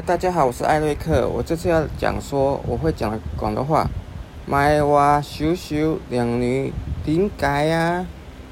大家好，我是艾瑞克。我这次要讲说，我会讲广东话。卖话，修修靓女，点解呀？